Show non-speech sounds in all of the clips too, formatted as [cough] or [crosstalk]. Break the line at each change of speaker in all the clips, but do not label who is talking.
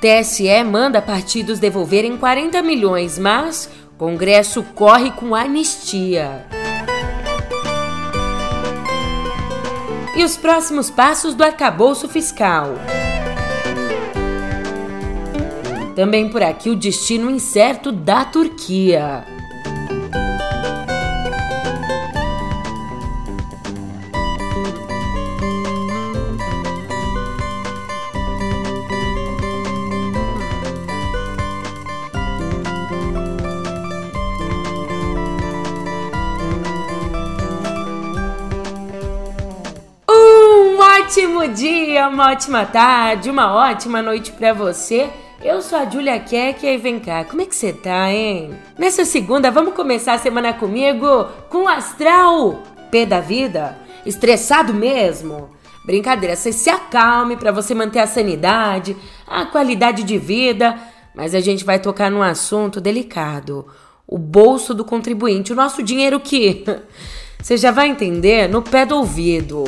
TSE manda partidos devolverem 40 milhões, mas Congresso corre com anistia. E os próximos passos do arcabouço fiscal. Também por aqui o destino incerto da Turquia. Ótimo dia, uma ótima tarde, uma ótima noite para você. Eu sou a Julia Keck e vem cá, como é que você tá, hein? Nessa segunda, vamos começar a semana comigo com o astral P da vida? Estressado mesmo? Brincadeira, você se acalme para você manter a sanidade, a qualidade de vida, mas a gente vai tocar num assunto delicado. O bolso do contribuinte, o nosso dinheiro que [laughs] você já vai entender no pé do ouvido.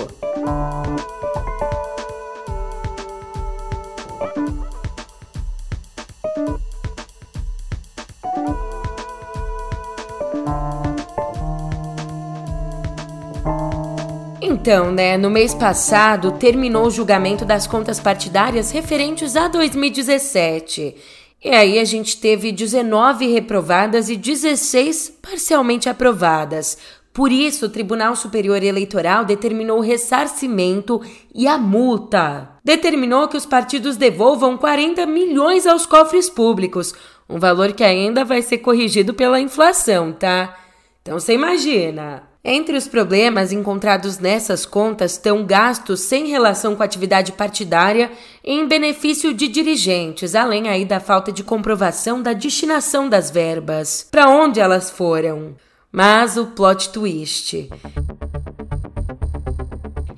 Então, né, no mês passado terminou o julgamento das contas partidárias referentes a 2017. E aí a gente teve 19 reprovadas e 16 parcialmente aprovadas. Por isso, o Tribunal Superior Eleitoral determinou o ressarcimento e a multa. Determinou que os partidos devolvam 40 milhões aos cofres públicos, um valor que ainda vai ser corrigido pela inflação, tá? Então você imagina. Entre os problemas encontrados nessas contas estão gastos sem relação com atividade partidária em benefício de dirigentes, além aí da falta de comprovação da destinação das verbas, para onde elas foram. Mas o plot twist.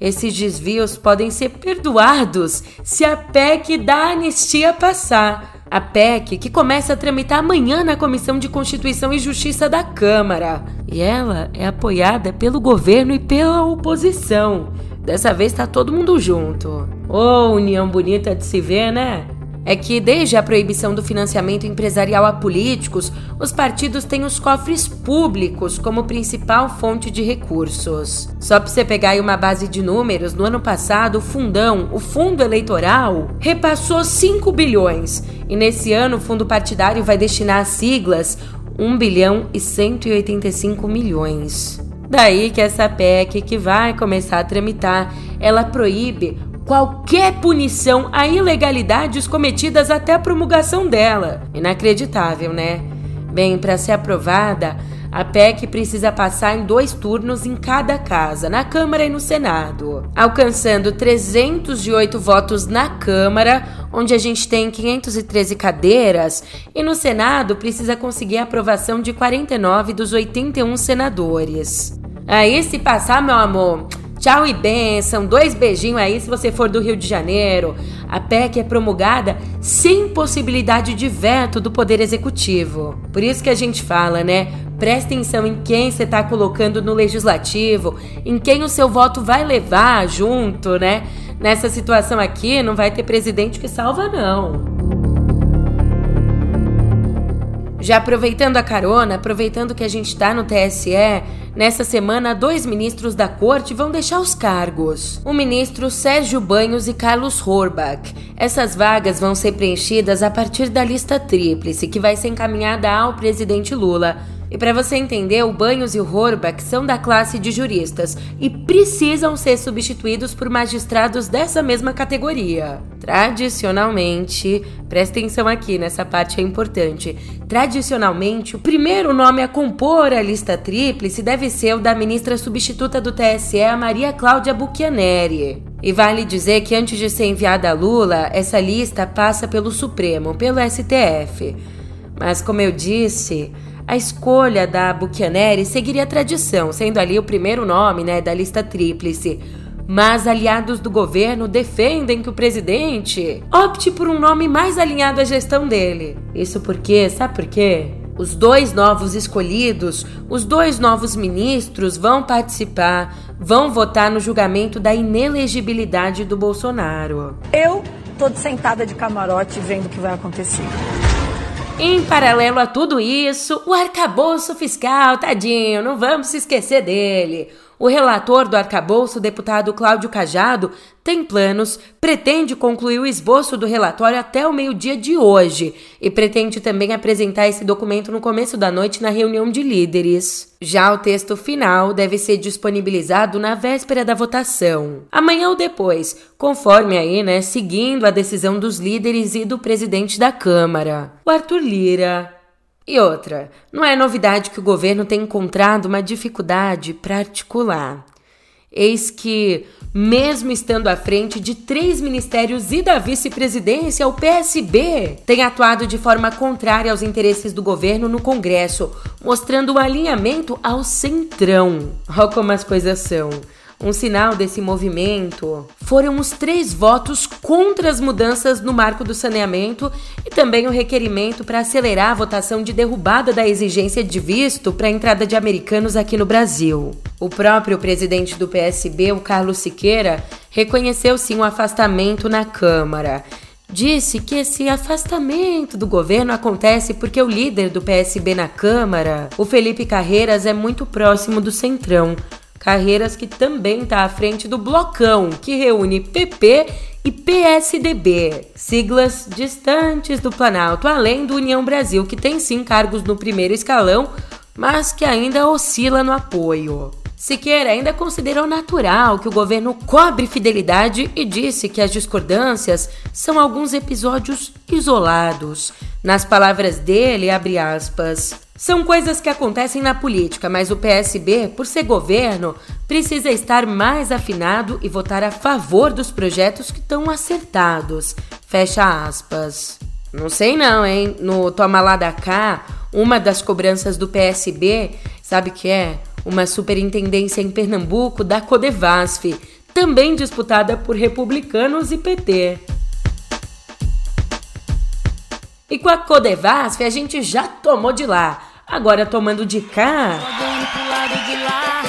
Esses desvios podem ser perdoados se a PEC da anistia passar. A PEC que começa a tramitar amanhã na Comissão de Constituição e Justiça da Câmara. E ela é apoiada pelo governo e pela oposição. Dessa vez tá todo mundo junto. Ô, oh, união bonita de se ver, né? É que desde a proibição do financiamento empresarial a políticos, os partidos têm os cofres públicos como principal fonte de recursos. Só para você pegar aí uma base de números, no ano passado o fundão, o fundo eleitoral, repassou 5 bilhões. E nesse ano o fundo partidário vai destinar as siglas 1 bilhão e 185 milhões. Daí que essa PEC que vai começar a tramitar, ela proíbe qualquer punição a ilegalidades cometidas até a promulgação dela. Inacreditável, né? Bem, para ser aprovada, a PEC precisa passar em dois turnos em cada casa, na Câmara e no Senado, alcançando 308 votos na Câmara, onde a gente tem 513 cadeiras, e no Senado precisa conseguir a aprovação de 49 dos 81 senadores. Aí, se passar, meu amor, Tchau e benção, dois beijinhos aí se você for do Rio de Janeiro. A PEC é promulgada sem possibilidade de veto do Poder Executivo. Por isso que a gente fala, né? Preste atenção em quem você está colocando no legislativo, em quem o seu voto vai levar junto, né? Nessa situação aqui, não vai ter presidente que salva, não. Já aproveitando a carona, aproveitando que a gente está no TSE, nessa semana dois ministros da corte vão deixar os cargos. O ministro Sérgio Banhos e Carlos Horbach. Essas vagas vão ser preenchidas a partir da lista tríplice, que vai ser encaminhada ao presidente Lula. E para você entender, o Banhos e o Horbach são da classe de juristas e precisam ser substituídos por magistrados dessa mesma categoria. Tradicionalmente, presta atenção aqui nessa parte é importante. Tradicionalmente, o primeiro nome a compor a lista tríplice deve ser o da ministra substituta do TSE, a Maria Cláudia Buchianeri. E vale dizer que antes de ser enviada a Lula, essa lista passa pelo Supremo, pelo STF. Mas como eu disse, a escolha da Buchianeri seguiria a tradição, sendo ali o primeiro nome né, da lista tríplice. Mas aliados do governo defendem que o presidente opte por um nome mais alinhado à gestão dele. Isso porque, sabe por quê? Os dois novos escolhidos, os dois novos ministros vão participar, vão votar no julgamento da inelegibilidade do Bolsonaro.
Eu tô sentada de camarote vendo o que vai acontecer.
Em paralelo a tudo isso, o arcabouço fiscal, tadinho, não vamos se esquecer dele. O relator do arcabouço, deputado Cláudio Cajado, tem planos, pretende concluir o esboço do relatório até o meio-dia de hoje e pretende também apresentar esse documento no começo da noite na reunião de líderes. Já o texto final deve ser disponibilizado na véspera da votação, amanhã ou depois, conforme aí, né, seguindo a decisão dos líderes e do presidente da Câmara, o Arthur Lira. E outra, não é novidade que o governo tem encontrado uma dificuldade para articular. Eis que, mesmo estando à frente de três ministérios e da vice-presidência, o PSB tem atuado de forma contrária aos interesses do governo no Congresso, mostrando um alinhamento ao centrão. Olha como as coisas são. Um sinal desse movimento foram os três votos contra as mudanças no marco do saneamento e também o requerimento para acelerar a votação de derrubada da exigência de visto para a entrada de americanos aqui no Brasil. O próprio presidente do PSB, o Carlos Siqueira, reconheceu sim um afastamento na Câmara disse que esse afastamento do governo acontece porque o líder do PSB na Câmara, o Felipe Carreiras, é muito próximo do Centrão, Carreiras que também está à frente do Blocão, que reúne PP e PSDB, siglas distantes do Planalto, além do União Brasil, que tem sim cargos no primeiro escalão, mas que ainda oscila no apoio. Siqueira ainda considerou natural que o governo cobre fidelidade e disse que as discordâncias são alguns episódios isolados. Nas palavras dele, abre aspas, são coisas que acontecem na política, mas o PSB, por ser governo, precisa estar mais afinado e votar a favor dos projetos que estão acertados. Fecha aspas. Não sei não, hein? No Toma lá da cá, uma das cobranças do PSB, sabe que é? Uma superintendência em Pernambuco da Codevasf, também disputada por republicanos e PT. E com a Codevasf a gente já tomou de lá. Agora tomando de cá. Jogando pro lado de lá.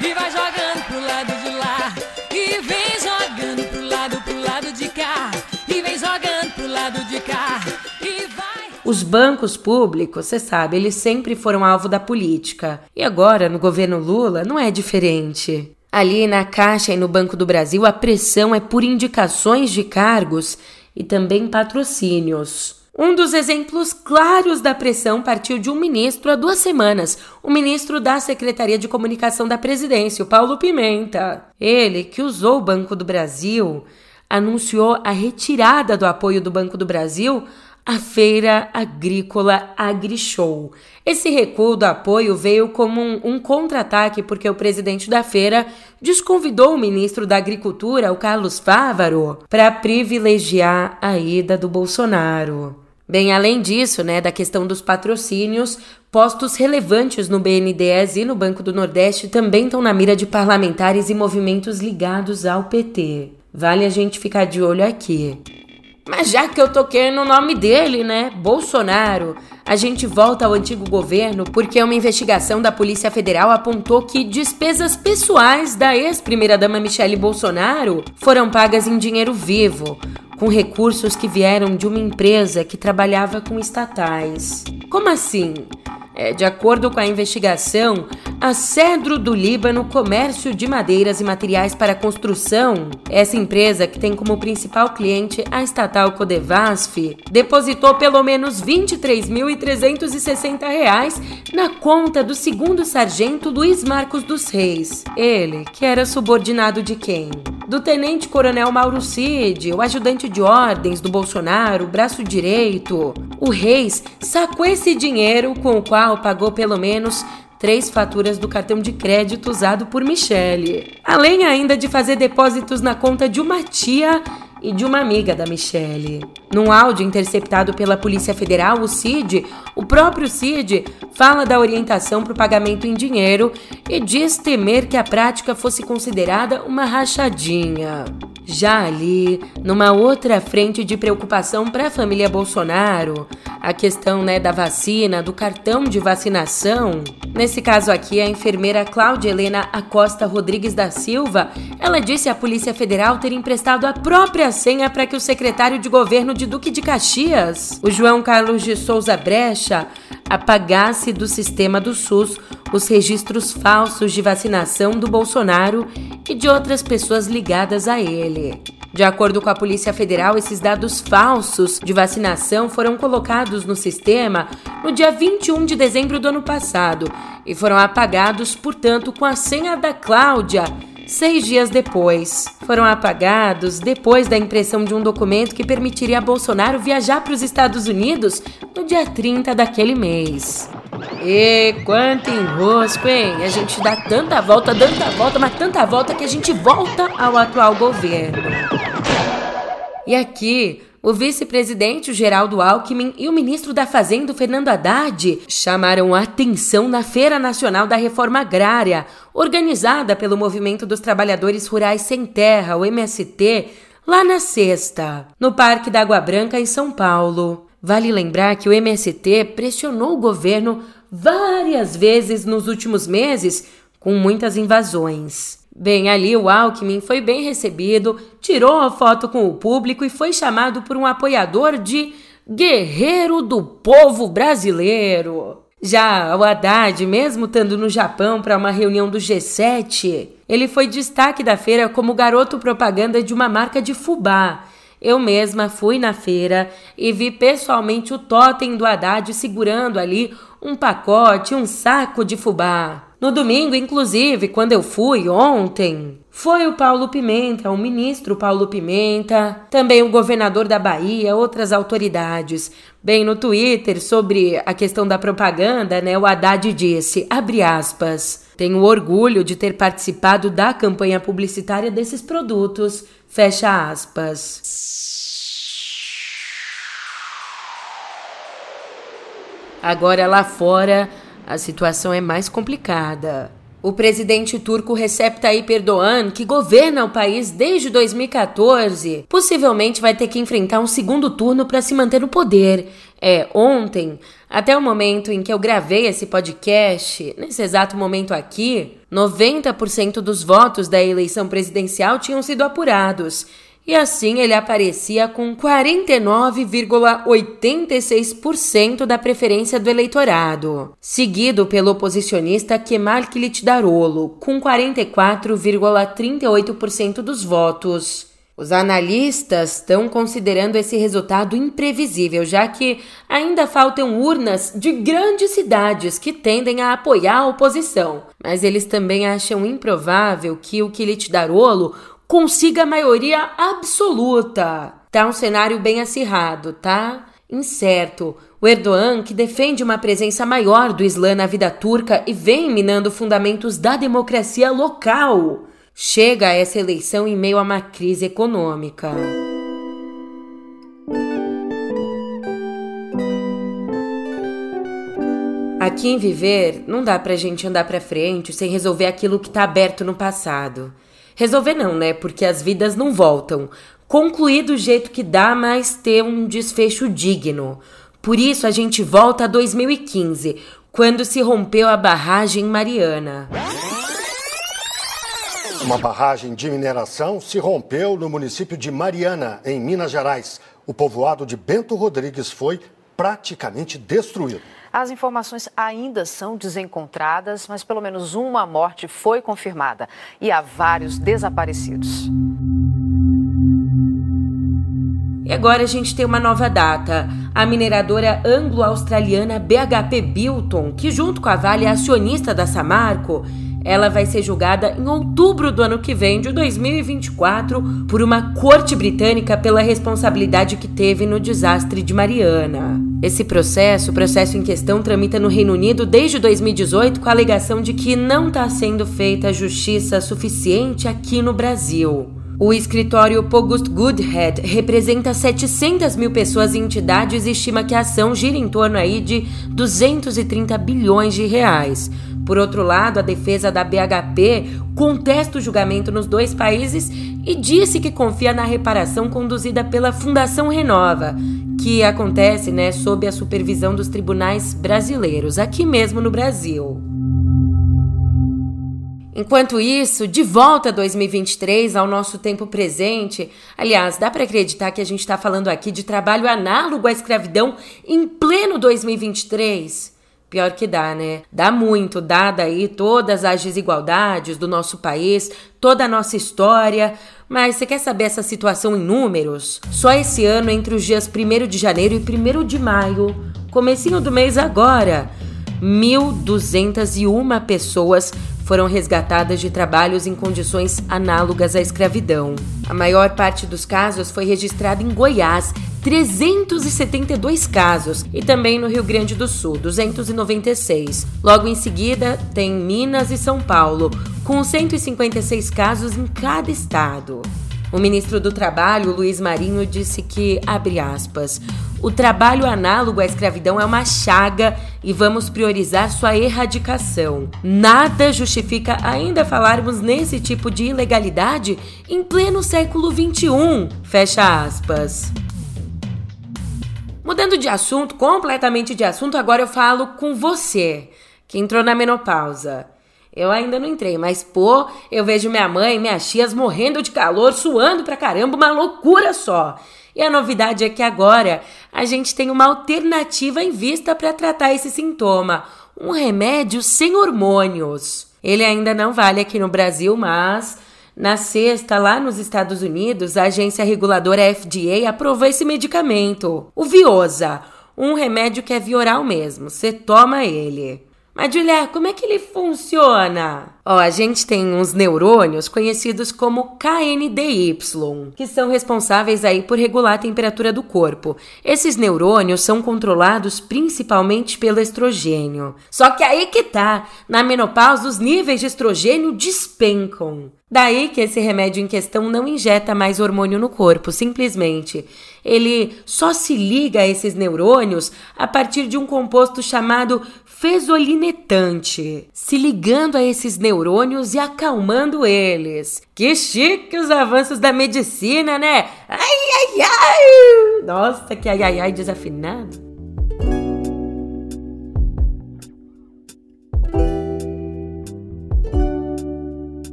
E vai jogando pro lado de lá. E vem jogando pro lado, pro lado de cá. E vem jogando pro lado de cá. E vai. Os bancos públicos, você sabe, eles sempre foram alvo da política. E agora, no governo Lula, não é diferente. Ali na Caixa e no Banco do Brasil, a pressão é por indicações de cargos e também patrocínios. Um dos exemplos claros da pressão partiu de um ministro há duas semanas, o ministro da Secretaria de Comunicação da Presidência, o Paulo Pimenta. Ele, que usou o Banco do Brasil, anunciou a retirada do apoio do Banco do Brasil à Feira Agrícola AgriShow. Esse recuo do apoio veio como um, um contra-ataque porque o presidente da feira desconvidou o ministro da Agricultura, o Carlos Fávaro, para privilegiar a ida do Bolsonaro. Bem, além disso, né, da questão dos patrocínios, postos relevantes no BNDES e no Banco do Nordeste também estão na mira de parlamentares e movimentos ligados ao PT. Vale a gente ficar de olho aqui. Mas já que eu toquei no nome dele, né, Bolsonaro, a gente volta ao antigo governo porque uma investigação da Polícia Federal apontou que despesas pessoais da ex-primeira-dama Michele Bolsonaro foram pagas em dinheiro vivo, com recursos que vieram de uma empresa que trabalhava com estatais. Como assim? É, de acordo com a investigação, a Cedro do Líbano Comércio de Madeiras e Materiais para Construção, essa empresa que tem como principal cliente a estatal Codevasf, depositou pelo menos R$ 23.360 na conta do segundo sargento Luiz Marcos dos Reis. Ele, que era subordinado de quem? Do tenente coronel Mauro Cid, o ajudante de ordens do Bolsonaro, braço direito. O Reis sacou esse dinheiro com o qual pagou pelo menos três faturas do cartão de crédito usado por Michele, além ainda de fazer depósitos na conta de uma tia e de uma amiga da Michele. Num áudio interceptado pela Polícia Federal, o Cid, o próprio Cid, fala da orientação para o pagamento em dinheiro e diz temer que a prática fosse considerada uma rachadinha. Já ali, numa outra frente de preocupação para a família Bolsonaro, a questão né, da vacina, do cartão de vacinação. Nesse caso aqui, a enfermeira Cláudia Helena Acosta Rodrigues da Silva, ela disse à Polícia Federal ter emprestado a própria senha para que o secretário de governo de Duque de Caxias, o João Carlos de Souza Brecha, apagasse do sistema do SUS os registros falsos de vacinação do Bolsonaro e de outras pessoas ligadas a ele. De acordo com a Polícia Federal, esses dados falsos de vacinação foram colocados no sistema no dia 21 de dezembro do ano passado e foram apagados, portanto, com a senha da Cláudia. Seis dias depois, foram apagados depois da impressão de um documento que permitiria a Bolsonaro viajar para os Estados Unidos no dia 30 daquele mês. E quanto enrosco, hein? A gente dá tanta volta, tanta volta, mas tanta volta que a gente volta ao atual governo. E aqui, o vice-presidente, Geraldo Alckmin, e o ministro da Fazenda, Fernando Haddad, chamaram atenção na Feira Nacional da Reforma Agrária, organizada pelo Movimento dos Trabalhadores Rurais Sem Terra, o MST, lá na sexta, no Parque da Água Branca, em São Paulo. Vale lembrar que o MST pressionou o governo várias vezes nos últimos meses com muitas invasões. Bem, ali o Alckmin foi bem recebido, tirou a foto com o público e foi chamado por um apoiador de guerreiro do povo brasileiro. Já o Haddad, mesmo estando no Japão para uma reunião do G7, ele foi destaque da feira como garoto propaganda de uma marca de fubá eu mesma fui na feira e vi pessoalmente o totem do Haddad segurando ali um pacote, um saco de fubá. No domingo, inclusive, quando eu fui ontem, foi o Paulo Pimenta, o ministro Paulo Pimenta, também o governador da Bahia, outras autoridades. Bem, no Twitter, sobre a questão da propaganda, né, o Haddad disse, abre aspas, tenho orgulho de ter participado da campanha publicitária desses produtos, fecha aspas. Agora lá fora, a situação é mais complicada. O presidente turco Recep Tayyip Erdogan, que governa o país desde 2014, possivelmente vai ter que enfrentar um segundo turno para se manter no poder. É, ontem, até o momento em que eu gravei esse podcast, nesse exato momento aqui, 90% dos votos da eleição presidencial tinham sido apurados e assim ele aparecia com 49,86% da preferência do eleitorado, seguido pelo oposicionista Kemal Kılıçdaroğlu, com 44,38% dos votos. Os analistas estão considerando esse resultado imprevisível, já que ainda faltam urnas de grandes cidades que tendem a apoiar a oposição. Mas eles também acham improvável que o Kılıçdaroğlu consiga a maioria absoluta. Tá um cenário bem acirrado, tá? Incerto. O Erdogan, que defende uma presença maior do Islã na vida turca e vem minando fundamentos da democracia local, chega a essa eleição em meio a uma crise econômica. Aqui em Viver, não dá pra gente andar pra frente sem resolver aquilo que tá aberto no passado. Resolver não, né? Porque as vidas não voltam. Concluir do jeito que dá, mas ter um desfecho digno. Por isso a gente volta a 2015, quando se rompeu a barragem Mariana.
Uma barragem de mineração se rompeu no município de Mariana, em Minas Gerais. O povoado de Bento Rodrigues foi praticamente destruído.
As informações ainda são desencontradas, mas pelo menos uma morte foi confirmada e há vários desaparecidos.
E agora a gente tem uma nova data. A mineradora anglo-australiana BHP Bilton, que junto com a Vale é acionista da Samarco, ela vai ser julgada em outubro do ano que vem, de 2024, por uma corte britânica pela responsabilidade que teve no desastre de Mariana. Esse processo, o processo em questão, tramita no Reino Unido desde 2018 com a alegação de que não está sendo feita justiça suficiente aqui no Brasil. O escritório Pogost Goodhead representa 700 mil pessoas e entidades e estima que a ação gira em torno aí de 230 bilhões de reais. Por outro lado, a defesa da BHP contesta o julgamento nos dois países e disse que confia na reparação conduzida pela Fundação Renova, que acontece né, sob a supervisão dos tribunais brasileiros, aqui mesmo no Brasil. Enquanto isso, de volta a 2023, ao nosso tempo presente, aliás, dá para acreditar que a gente está falando aqui de trabalho análogo à escravidão em pleno 2023? Pior que dá, né? Dá muito, dada aí todas as desigualdades do nosso país, toda a nossa história. Mas você quer saber essa situação em números? Só esse ano, entre os dias 1 de janeiro e 1 de maio, comecinho do mês agora, 1.201 pessoas foram resgatadas de trabalhos em condições análogas à escravidão. A maior parte dos casos foi registrada em Goiás, 372 casos, e também no Rio Grande do Sul, 296. Logo em seguida, tem Minas e São Paulo, com 156 casos em cada estado. O ministro do Trabalho, Luiz Marinho, disse que, abre aspas, o trabalho análogo à escravidão é uma chaga e vamos priorizar sua erradicação. Nada justifica ainda falarmos nesse tipo de ilegalidade em pleno século XXI. Fecha aspas. Mudando de assunto, completamente de assunto, agora eu falo com você, que entrou na menopausa. Eu ainda não entrei, mas pô, eu vejo minha mãe minhas tias morrendo de calor, suando pra caramba, uma loucura só. E a novidade é que agora a gente tem uma alternativa em vista para tratar esse sintoma: um remédio sem hormônios. Ele ainda não vale aqui no Brasil, mas na sexta, lá nos Estados Unidos, a agência reguladora FDA aprovou esse medicamento, o Viosa, um remédio que é vioral mesmo. Você toma ele. Mas, Julia, como é que ele funciona? Ó, a gente tem uns neurônios conhecidos como KNDY, que são responsáveis aí por regular a temperatura do corpo. Esses neurônios são controlados principalmente pelo estrogênio. Só que aí que tá, na menopausa os níveis de estrogênio despencam. Daí que esse remédio em questão não injeta mais hormônio no corpo, simplesmente. Ele só se liga a esses neurônios a partir de um composto chamado fesolinetante, se ligando a esses neurônios e acalmando eles. Que chique os avanços da medicina, né? Ai, ai, ai! Nossa, que ai, ai, ai desafinado.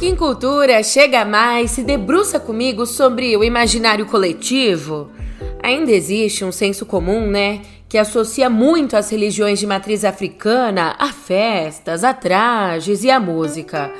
Aqui em Cultura, chega mais, se debruça comigo sobre o imaginário coletivo. Ainda existe um senso comum, né, que associa muito as religiões de matriz africana a festas, a trajes e a música.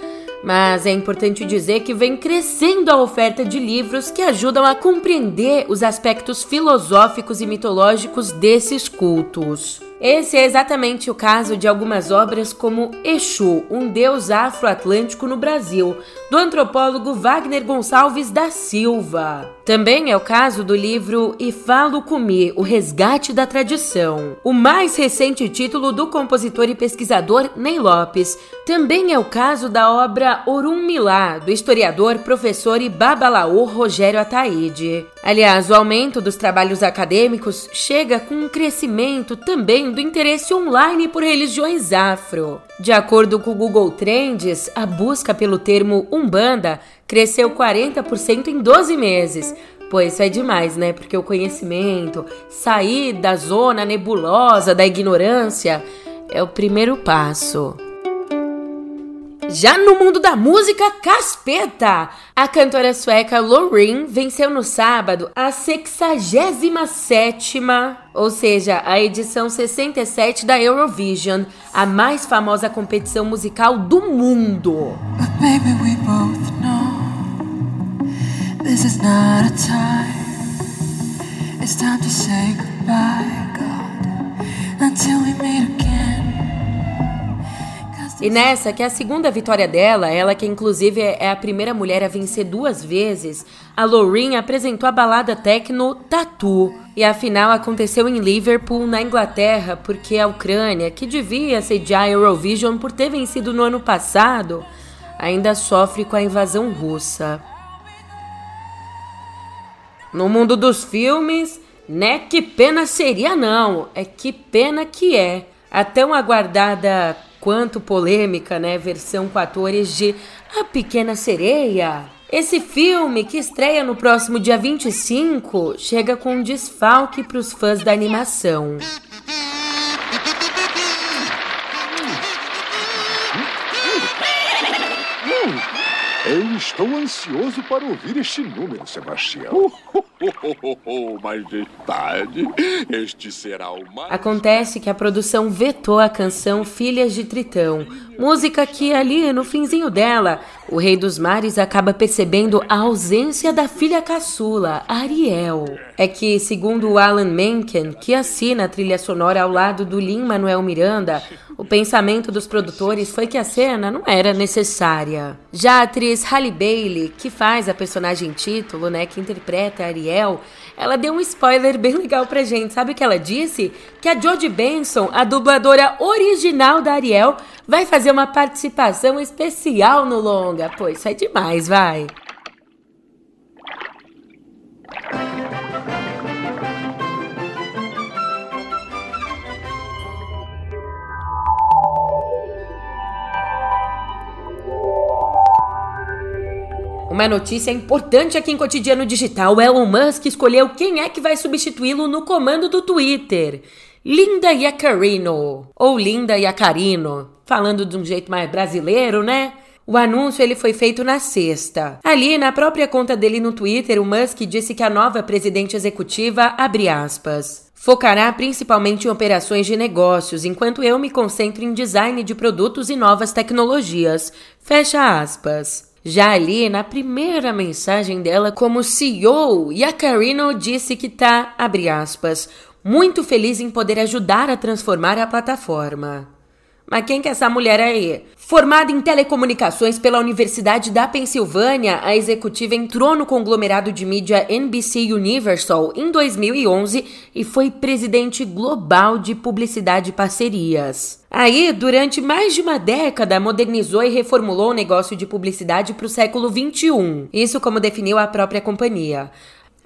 Mas é importante dizer que vem crescendo a oferta de livros que ajudam a compreender os aspectos filosóficos e mitológicos desses cultos. Esse é exatamente o caso de algumas obras como Exu, um deus afro-atlântico no Brasil, do antropólogo Wagner Gonçalves da Silva. Também é o caso do livro Ifalo Kumi, O Resgate da Tradição, o mais recente título do compositor e pesquisador Ney Lopes. Também é o caso da obra Orum Milá, do historiador, professor e babalaô Rogério Ataíde. Aliás, o aumento dos trabalhos acadêmicos chega com um crescimento também do interesse online por religiões afro. De acordo com o Google Trends, a busca pelo termo Umbanda cresceu 40% em 12 meses. Pô, isso é demais, né? Porque o conhecimento, sair da zona nebulosa da ignorância, é o primeiro passo. Já no mundo da música, Caspeta! A cantora sueca Loreen venceu no sábado a 67 ou seja, a edição 67 da Eurovision, a mais famosa competição musical do mundo. It's time to say goodbye, God, until we meet again. E nessa, que é a segunda vitória dela, ela que inclusive é a primeira mulher a vencer duas vezes, a Loreen apresentou a balada techno Tatu. E a final aconteceu em Liverpool, na Inglaterra, porque a Ucrânia, que devia sediar a Eurovision por ter vencido no ano passado, ainda sofre com a invasão russa. No mundo dos filmes, Né que pena seria não, é que pena que é. A tão aguardada quanto polêmica, né, versão com atores de A Pequena Sereia. Esse filme, que estreia no próximo dia 25, chega com um desfalque para os fãs da animação.
Estou ansioso para ouvir este número, Sebastião. [laughs] Majestade, este será o mais.
Acontece que a produção vetou a canção Filhas de Tritão, música que ali no finzinho dela, o Rei dos Mares acaba percebendo a ausência da filha caçula, Ariel. É que, segundo o Alan Menken, que assina a trilha sonora ao lado do Lin-Manuel Miranda, o pensamento dos produtores foi que a cena não era necessária. Já a atriz Halle Bailey, que faz a personagem título, né, que interpreta Ariel, ela deu um spoiler bem legal pra gente. Sabe o que ela disse? Que a Jodie Benson, a dubladora original da Ariel, vai fazer uma participação especial no longa. Pô, isso é demais, vai. Uma notícia importante aqui em Cotidiano Digital: o Elon Musk escolheu quem é que vai substituí-lo no comando do Twitter. Linda Yacarino, ou Linda Yacarino, falando de um jeito mais brasileiro, né? O anúncio ele foi feito na sexta. Ali, na própria conta dele no Twitter, o Musk disse que a nova presidente executiva, abre aspas, focará principalmente em operações de negócios, enquanto eu me concentro em design de produtos e novas tecnologias. Fecha aspas. Já ali, na primeira mensagem dela como CEO, Yacarino disse que tá, abre aspas, muito feliz em poder ajudar a transformar a plataforma. Mas quem que é essa mulher aí? Formada em telecomunicações pela Universidade da Pensilvânia, a executiva entrou no conglomerado de mídia NBC Universal em 2011 e foi presidente global de publicidade e parcerias. Aí, durante mais de uma década, modernizou e reformulou o negócio de publicidade para o século XXI. Isso como definiu a própria companhia.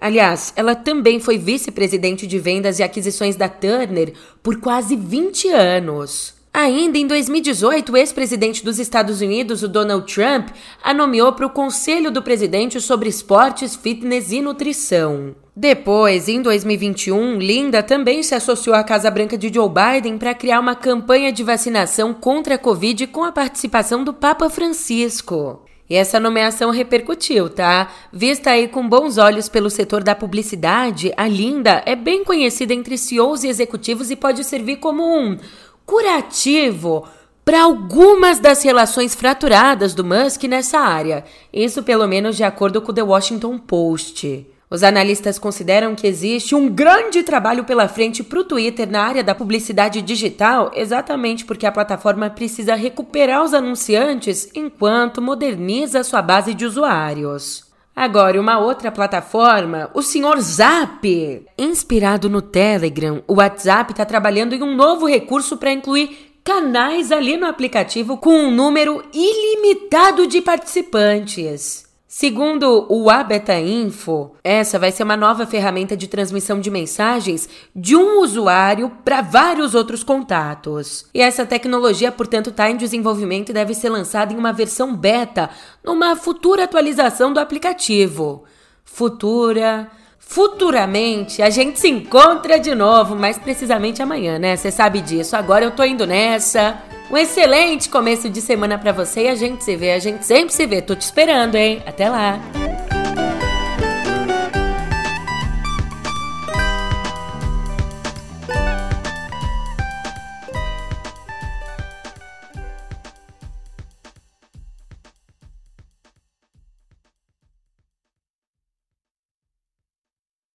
Aliás, ela também foi vice-presidente de vendas e aquisições da Turner por quase 20 anos. Ainda em 2018, o ex-presidente dos Estados Unidos, o Donald Trump, a nomeou para o Conselho do Presidente sobre Esportes, Fitness e Nutrição. Depois, em 2021, Linda também se associou à Casa Branca de Joe Biden para criar uma campanha de vacinação contra a Covid com a participação do Papa Francisco. E essa nomeação repercutiu, tá? Vista aí com bons olhos pelo setor da publicidade, a Linda é bem conhecida entre CEOs e executivos e pode servir como um curativo para algumas das relações fraturadas do Musk nessa área, isso pelo menos de acordo com o The Washington Post. Os analistas consideram que existe um grande trabalho pela frente para o Twitter na área da publicidade digital, exatamente porque a plataforma precisa recuperar os anunciantes enquanto moderniza sua base de usuários. Agora, uma outra plataforma, o senhor Zap. Inspirado no Telegram, o WhatsApp está trabalhando em um novo recurso para incluir canais ali no aplicativo com um número ilimitado de participantes. Segundo o Abeta Info, essa vai ser uma nova ferramenta de transmissão de mensagens de um usuário para vários outros contatos. E essa tecnologia, portanto, está em desenvolvimento e deve ser lançada em uma versão beta numa futura atualização do aplicativo. Futura. Futuramente a gente se encontra de novo, mais precisamente amanhã, né? Você sabe disso. Agora eu tô indo nessa. Um excelente começo de semana para você e a gente se vê, a gente sempre se vê. Tô te esperando, hein? Até lá.